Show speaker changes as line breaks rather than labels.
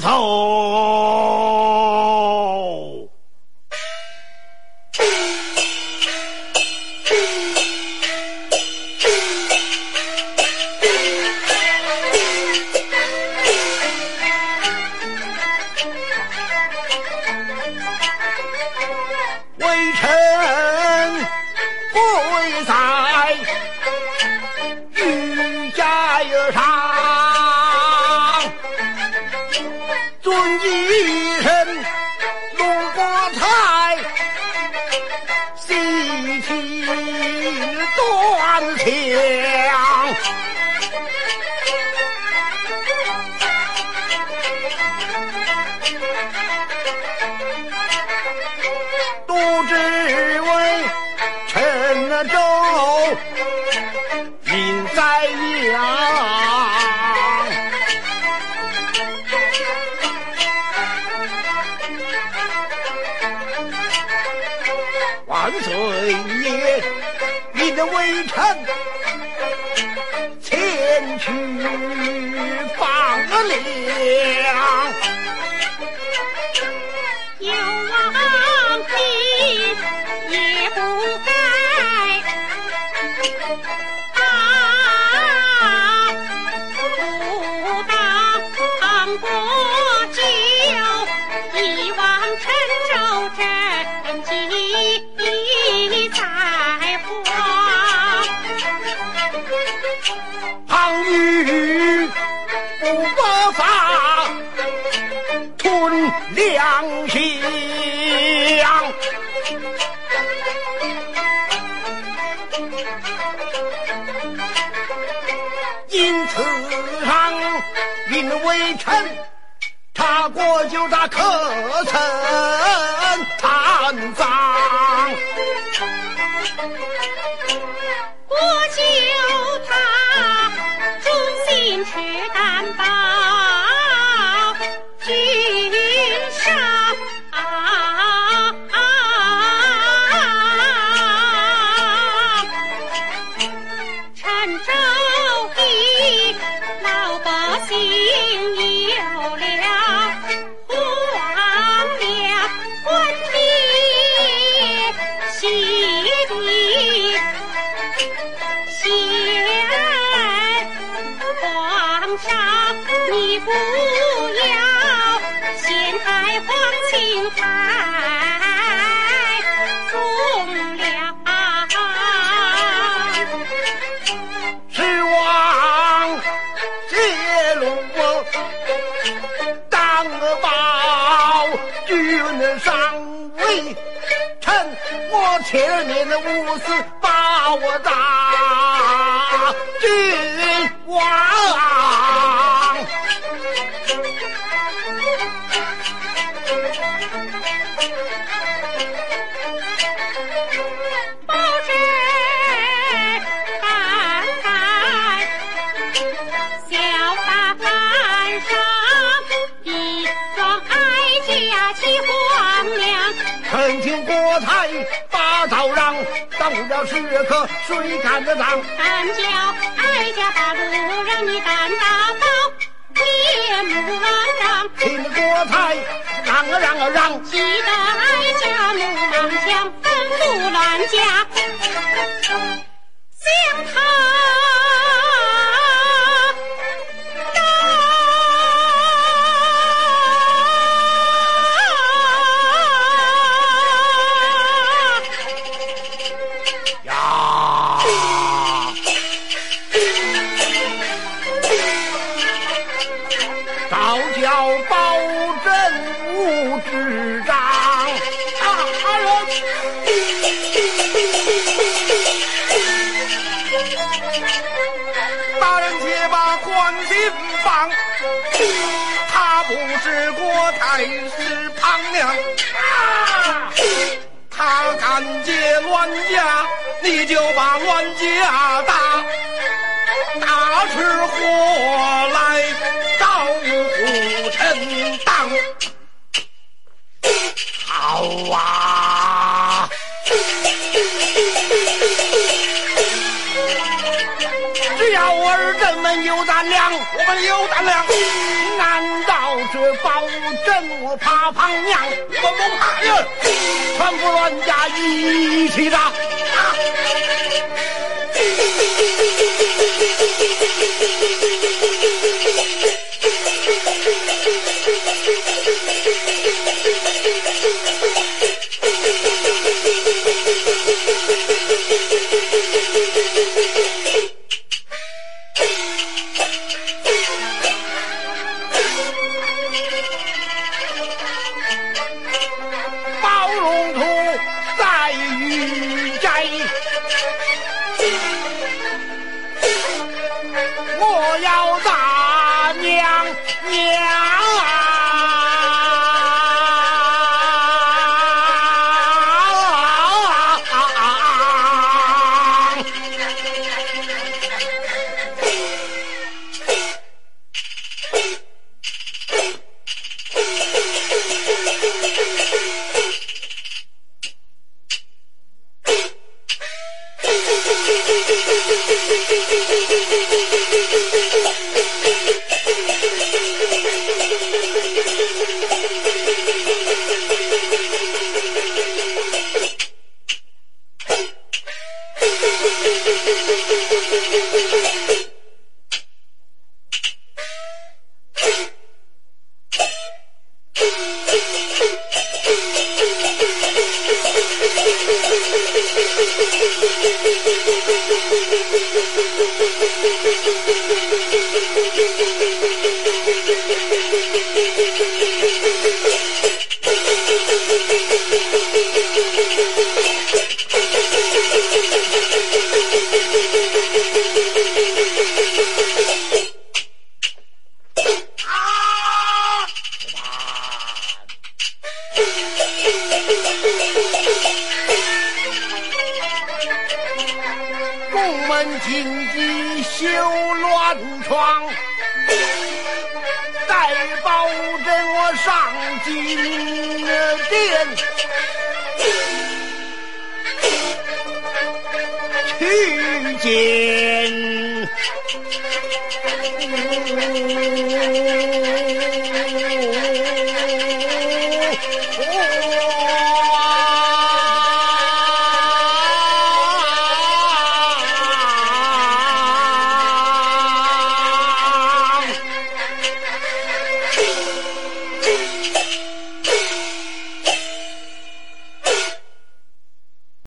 头。尊一声去放粮。此上，因为臣查过就他可曾贪赃。
不要陷害皇亲太重了。
是望揭露我当报君上位，趁我前年的无私把我打君王。台把刀让，当不了时刻谁敢得当？
敢叫哀家把路让你担大包，面目朗然。
请国台让啊让啊让！
气得哀家怒忙枪，吩咐乱家将他
大人且把关心放，他不是郭太师庞娘。他敢劫乱家，你就把乱家打，打出祸来找虎臣当。好啊！小儿咱们有胆量，我们有胆量？难道这保证我怕胖娘？我不怕人，全部乱家一起打。打啊！出门紧急修乱床带包我上金殿去见。